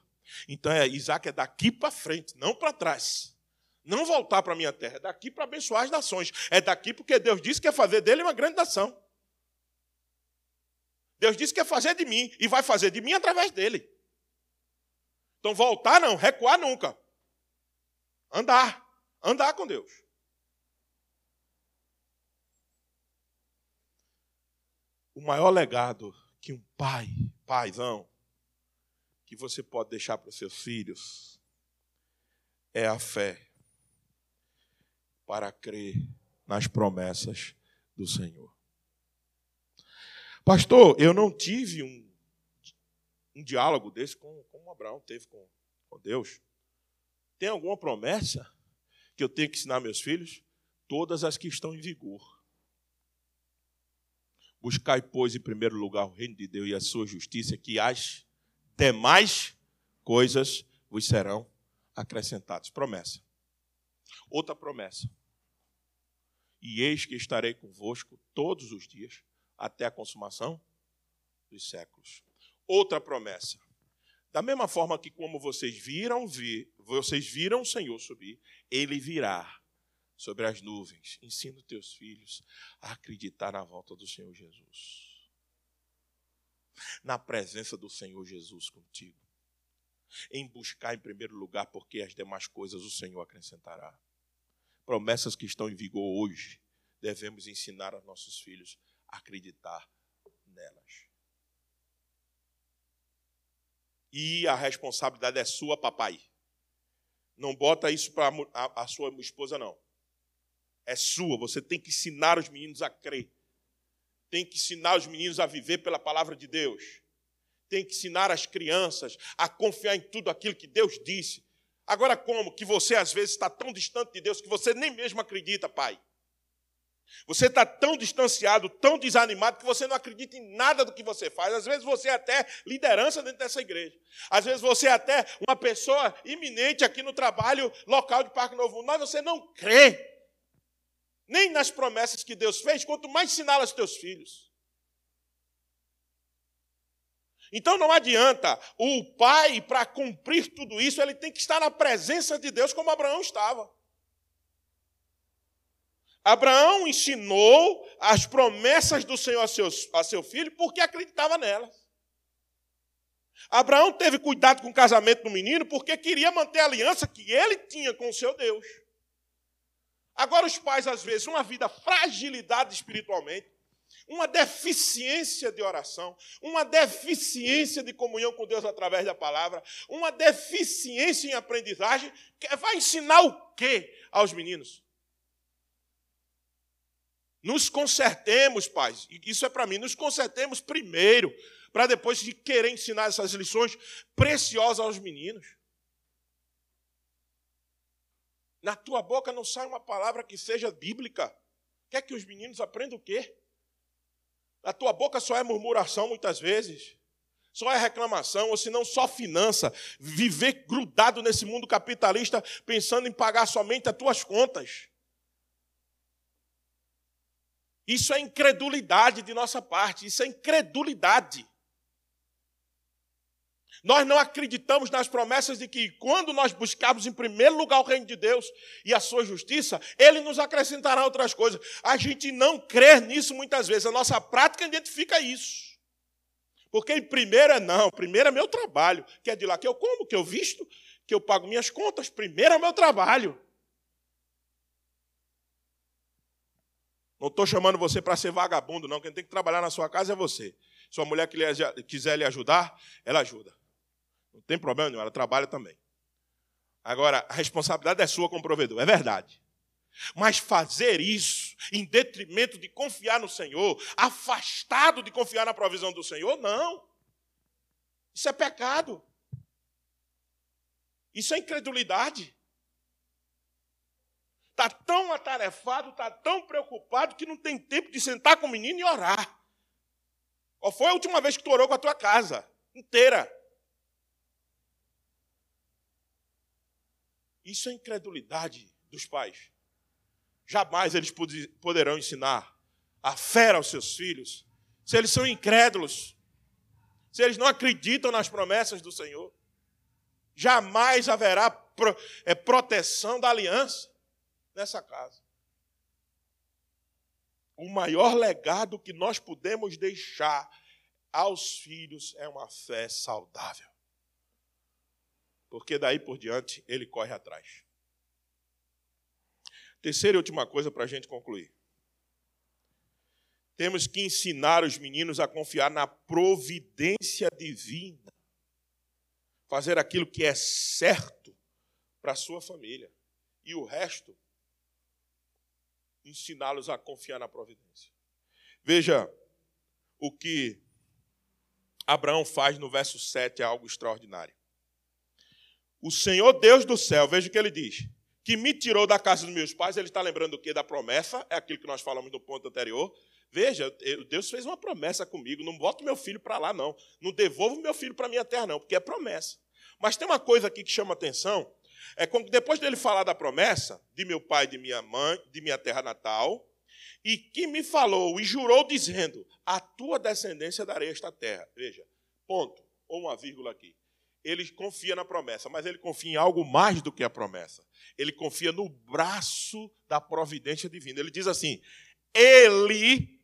Então, é, Isaac é daqui para frente, não para trás. Não voltar para a minha terra, é daqui para abençoar as nações. É daqui porque Deus disse que ia fazer dele uma grande nação. Deus disse que ia fazer de mim e vai fazer de mim através dele. Então, voltar não, recuar nunca. Andar. Andar com Deus. O maior legado que um pai, paizão, que você pode deixar para os seus filhos é a fé para crer nas promessas do Senhor. Pastor, eu não tive um, um diálogo desse com, como Abraão teve com, com Deus. Tem alguma promessa que eu tenho que ensinar meus filhos? Todas as que estão em vigor. Buscai, pois, em primeiro lugar o reino de Deus e a sua justiça, que as demais coisas vos serão acrescentadas. Promessa. Outra promessa. E eis que estarei convosco todos os dias, até a consumação dos séculos. Outra promessa. Da mesma forma que como vocês viram vir, vocês viram o Senhor subir, ele virá sobre as nuvens. Ensina os teus filhos a acreditar na volta do Senhor Jesus. Na presença do Senhor Jesus contigo. Em buscar em primeiro lugar, porque as demais coisas o Senhor acrescentará. Promessas que estão em vigor hoje, devemos ensinar aos nossos filhos acreditar nelas. E a responsabilidade é sua, papai. Não bota isso para a, a sua esposa, não é sua. Você tem que ensinar os meninos a crer. Tem que ensinar os meninos a viver pela palavra de Deus. Tem que ensinar as crianças a confiar em tudo aquilo que Deus disse. Agora, como que você às vezes está tão distante de Deus que você nem mesmo acredita, pai? Você está tão distanciado, tão desanimado, que você não acredita em nada do que você faz. Às vezes você é até liderança dentro dessa igreja. Às vezes você é até uma pessoa iminente aqui no trabalho local de Parque Novo, mas você não crê nem nas promessas que Deus fez, quanto mais ensiná aos teus filhos. Então não adianta o pai, para cumprir tudo isso, ele tem que estar na presença de Deus como Abraão estava. Abraão ensinou as promessas do Senhor a, seus, a seu filho porque acreditava nelas. Abraão teve cuidado com o casamento do menino porque queria manter a aliança que ele tinha com o seu Deus. Agora, os pais, às vezes, uma vida fragilidade espiritualmente, uma deficiência de oração, uma deficiência de comunhão com Deus através da palavra, uma deficiência em aprendizagem, vai ensinar o quê aos meninos? Nos consertemos, pais, isso é para mim, nos consertemos primeiro, para depois de querer ensinar essas lições preciosas aos meninos. Na tua boca não sai uma palavra que seja bíblica. Quer que os meninos aprendam o quê? Na tua boca só é murmuração muitas vezes. Só é reclamação, ou senão só finança. Viver grudado nesse mundo capitalista, pensando em pagar somente as tuas contas. Isso é incredulidade de nossa parte, isso é incredulidade. Nós não acreditamos nas promessas de que, quando nós buscarmos em primeiro lugar o reino de Deus e a sua justiça, Ele nos acrescentará outras coisas. A gente não crê nisso muitas vezes, a nossa prática identifica isso. Porque em primeiro é não, primeiro é meu trabalho, que é de lá que eu como, que eu visto, que eu pago minhas contas, primeiro é meu trabalho. Não estou chamando você para ser vagabundo, não. Quem tem que trabalhar na sua casa é você. Se a mulher quiser lhe ajudar, ela ajuda. Não tem problema nenhum, ela trabalha também. Agora, a responsabilidade é sua como provedor, é verdade. Mas fazer isso em detrimento de confiar no Senhor, afastado de confiar na provisão do Senhor, não. Isso é pecado. Isso é incredulidade. Está tão atarefado, está tão preocupado que não tem tempo de sentar com o menino e orar. Qual foi a última vez que tu orou com a tua casa inteira? Isso é incredulidade dos pais. Jamais eles poderão ensinar a fé aos seus filhos se eles são incrédulos, se eles não acreditam nas promessas do Senhor. Jamais haverá é, proteção da aliança nessa casa. O maior legado que nós podemos deixar aos filhos é uma fé saudável porque daí por diante ele corre atrás. Terceira e última coisa para a gente concluir. Temos que ensinar os meninos a confiar na providência divina, fazer aquilo que é certo para a sua família, e o resto, ensiná-los a confiar na providência. Veja o que Abraão faz no verso 7, é algo extraordinário. O Senhor Deus do céu, veja o que ele diz, que me tirou da casa dos meus pais, ele está lembrando o que? Da promessa, é aquilo que nós falamos no ponto anterior. Veja, Deus fez uma promessa comigo, não boto meu filho para lá, não. Não devolvo meu filho para minha terra, não, porque é promessa. Mas tem uma coisa aqui que chama atenção, é quando depois dele falar da promessa de meu pai, de minha mãe, de minha terra natal, e que me falou e jurou dizendo: "A tua descendência darei esta terra". Veja, ponto, ou uma vírgula aqui. Ele confia na promessa, mas ele confia em algo mais do que a promessa. Ele confia no braço da providência divina. Ele diz assim: Ele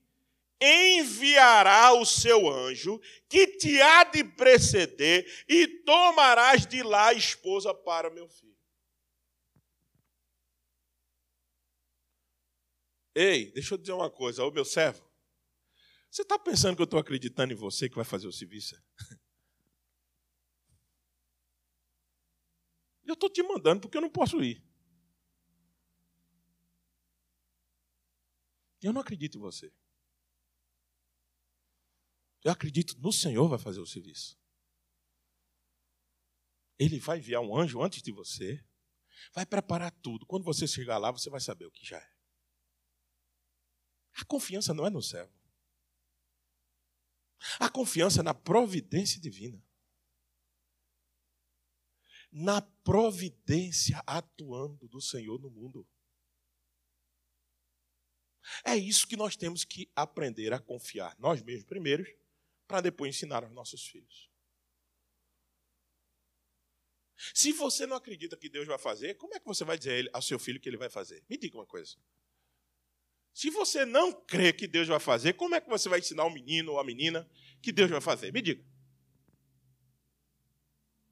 enviará o seu anjo, que te há de preceder, e tomarás de lá esposa para meu filho. Ei, deixa eu dizer uma coisa, ô meu servo. Você está pensando que eu estou acreditando em você que vai fazer o serviço? Eu estou te mandando porque eu não posso ir. Eu não acredito em você. Eu acredito no Senhor vai fazer o serviço. Ele vai enviar um anjo antes de você, vai preparar tudo. Quando você chegar lá, você vai saber o que já é. A confiança não é no céu. A confiança é na providência divina. Na providência atuando do Senhor no mundo. É isso que nós temos que aprender a confiar, nós mesmos primeiros, para depois ensinar aos nossos filhos. Se você não acredita que Deus vai fazer, como é que você vai dizer ao seu filho que ele vai fazer? Me diga uma coisa. Se você não crê que Deus vai fazer, como é que você vai ensinar o menino ou a menina que Deus vai fazer? Me diga.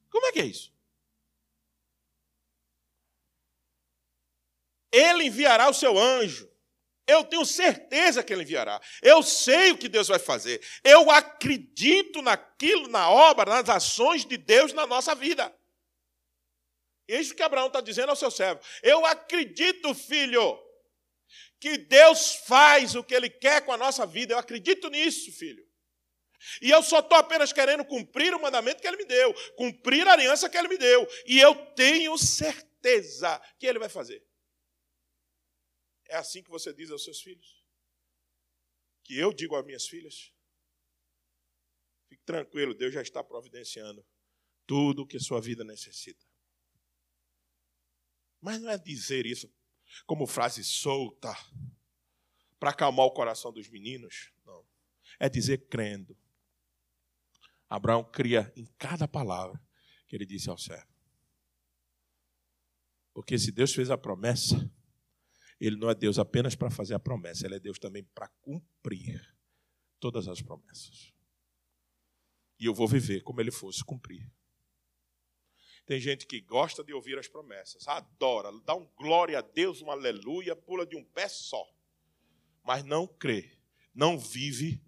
Como é que é isso? Ele enviará o seu anjo eu tenho certeza que Ele enviará. Eu sei o que Deus vai fazer. Eu acredito naquilo, na obra, nas ações de Deus na nossa vida. É isso que Abraão está dizendo ao seu servo. Eu acredito, filho, que Deus faz o que Ele quer com a nossa vida. Eu acredito nisso, filho. E eu só estou apenas querendo cumprir o mandamento que Ele me deu, cumprir a aliança que Ele me deu. E eu tenho certeza que Ele vai fazer. É assim que você diz aos seus filhos? Que eu digo às minhas filhas? Fique tranquilo, Deus já está providenciando tudo o que sua vida necessita. Mas não é dizer isso como frase solta para acalmar o coração dos meninos, não. É dizer crendo. Abraão cria em cada palavra que ele disse ao servo. Porque se Deus fez a promessa, ele não é Deus apenas para fazer a promessa, ele é Deus também para cumprir todas as promessas. E eu vou viver como ele fosse cumprir. Tem gente que gosta de ouvir as promessas, adora, dá um glória a Deus, um aleluia, pula de um pé só, mas não crê, não vive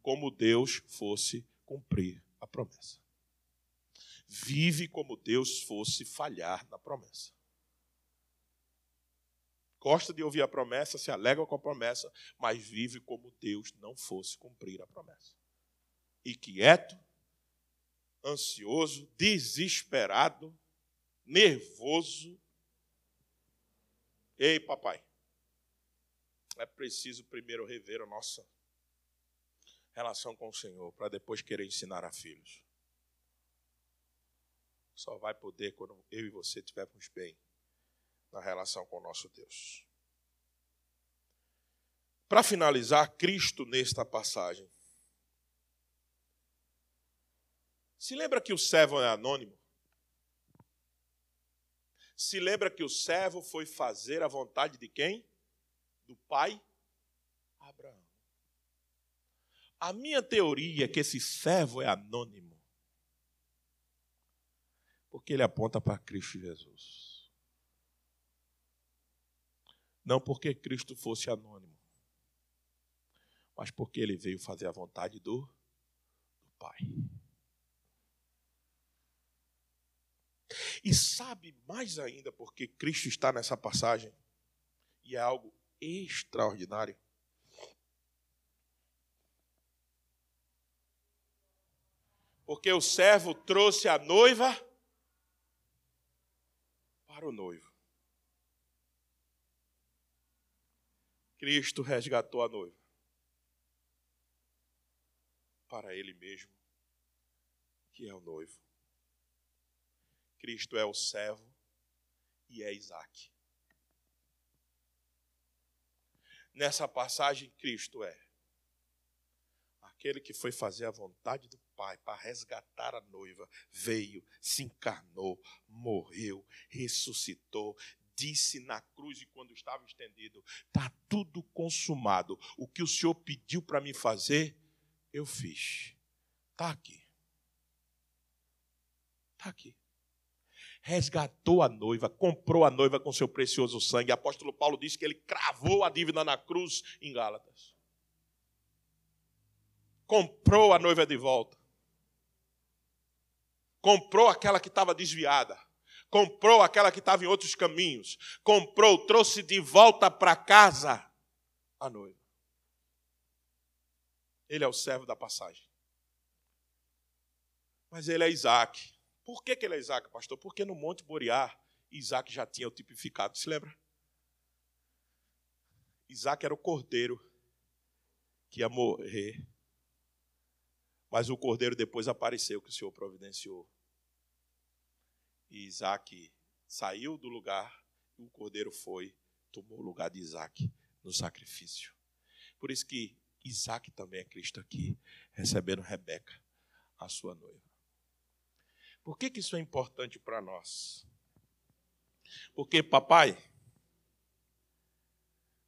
como Deus fosse cumprir a promessa. Vive como Deus fosse falhar na promessa gosta de ouvir a promessa, se alegra com a promessa, mas vive como Deus não fosse cumprir a promessa. E quieto, ansioso, desesperado, nervoso. Ei, papai, é preciso primeiro rever a nossa relação com o Senhor, para depois querer ensinar a filhos. Só vai poder quando eu e você estivermos bem na relação com o nosso Deus. Para finalizar, Cristo nesta passagem. Se lembra que o servo é anônimo? Se lembra que o servo foi fazer a vontade de quem? Do pai Abraão. A minha teoria é que esse servo é anônimo. Porque ele aponta para Cristo Jesus. Não porque Cristo fosse anônimo, mas porque ele veio fazer a vontade do, do Pai. E sabe mais ainda porque Cristo está nessa passagem? E é algo extraordinário. Porque o servo trouxe a noiva para o noivo. Cristo resgatou a noiva para Ele mesmo, que é o noivo. Cristo é o servo e é Isaac. Nessa passagem, Cristo é aquele que foi fazer a vontade do Pai para resgatar a noiva, veio, se encarnou, morreu, ressuscitou, disse na cruz e quando estava estendido: está tudo consumado. O que o Senhor pediu para me fazer, eu fiz. Está aqui. Está aqui. Resgatou a noiva, comprou a noiva com seu precioso sangue. O apóstolo Paulo disse que ele cravou a dívida na cruz em Gálatas. Comprou a noiva de volta. Comprou aquela que estava desviada comprou aquela que estava em outros caminhos, comprou, trouxe de volta para casa a noiva. Ele é o servo da passagem. Mas ele é Isaac. Por que, que ele é Isaac, pastor? Porque no Monte Boriá, Isaac já tinha o tipificado. Se lembra? Isaac era o cordeiro que ia morrer. Mas o cordeiro depois apareceu, que o Senhor providenciou. E Isaac saiu do lugar e o cordeiro foi, tomou o lugar de Isaac no sacrifício. Por isso que Isaac também é Cristo aqui, recebendo Rebeca, a sua noiva. Por que, que isso é importante para nós? Porque, papai,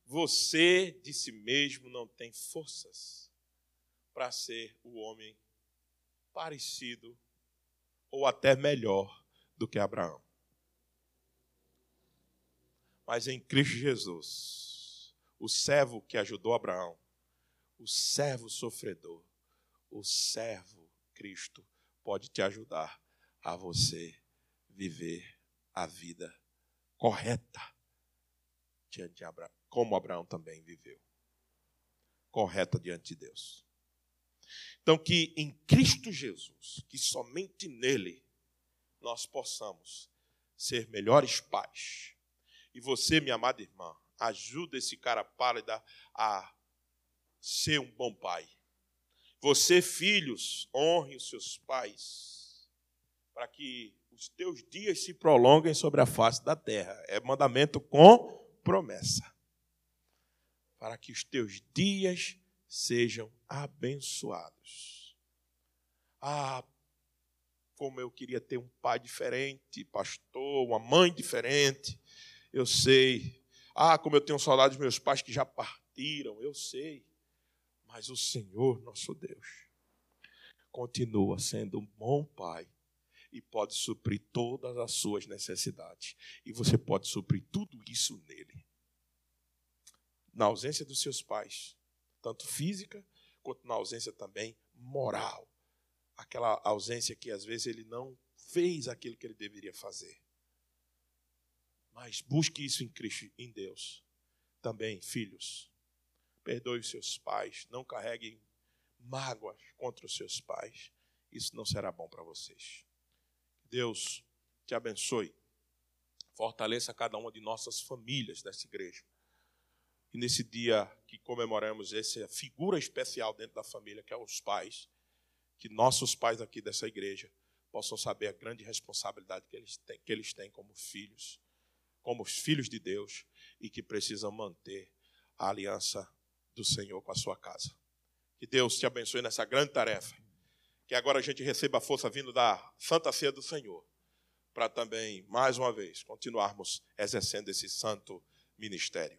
você de si mesmo não tem forças para ser o homem parecido ou até melhor do que Abraão. Mas em Cristo Jesus, o servo que ajudou Abraão, o servo sofredor, o servo Cristo pode te ajudar a você viver a vida correta diante de Abraão, como Abraão também viveu. Correta diante de Deus. Então, que em Cristo Jesus, que somente nele nós possamos ser melhores pais. E você, minha amada irmã, ajuda esse cara pálido a ser um bom pai. Você, filhos, honre os seus pais, para que os teus dias se prolonguem sobre a face da terra. É mandamento com promessa. Para que os teus dias sejam abençoados. Ah, como eu queria ter um pai diferente, pastor, uma mãe diferente. Eu sei. Ah, como eu tenho saudade dos meus pais que já partiram, eu sei. Mas o Senhor, nosso Deus, continua sendo um bom pai e pode suprir todas as suas necessidades. E você pode suprir tudo isso nele. Na ausência dos seus pais, tanto física quanto na ausência também moral aquela ausência que às vezes ele não fez aquilo que ele deveria fazer. Mas busque isso em Cristo, em Deus. Também, filhos, perdoe os seus pais, não carreguem mágoas contra os seus pais. Isso não será bom para vocês. Deus te abençoe. Fortaleça cada uma de nossas famílias dessa igreja. E nesse dia que comemoramos essa figura especial dentro da família, que é os pais, que nossos pais aqui dessa igreja possam saber a grande responsabilidade que eles têm, que eles têm como filhos, como filhos de Deus e que precisam manter a aliança do Senhor com a sua casa. Que Deus te abençoe nessa grande tarefa. Que agora a gente receba a força vindo da Santa Ceia do Senhor, para também, mais uma vez, continuarmos exercendo esse santo ministério.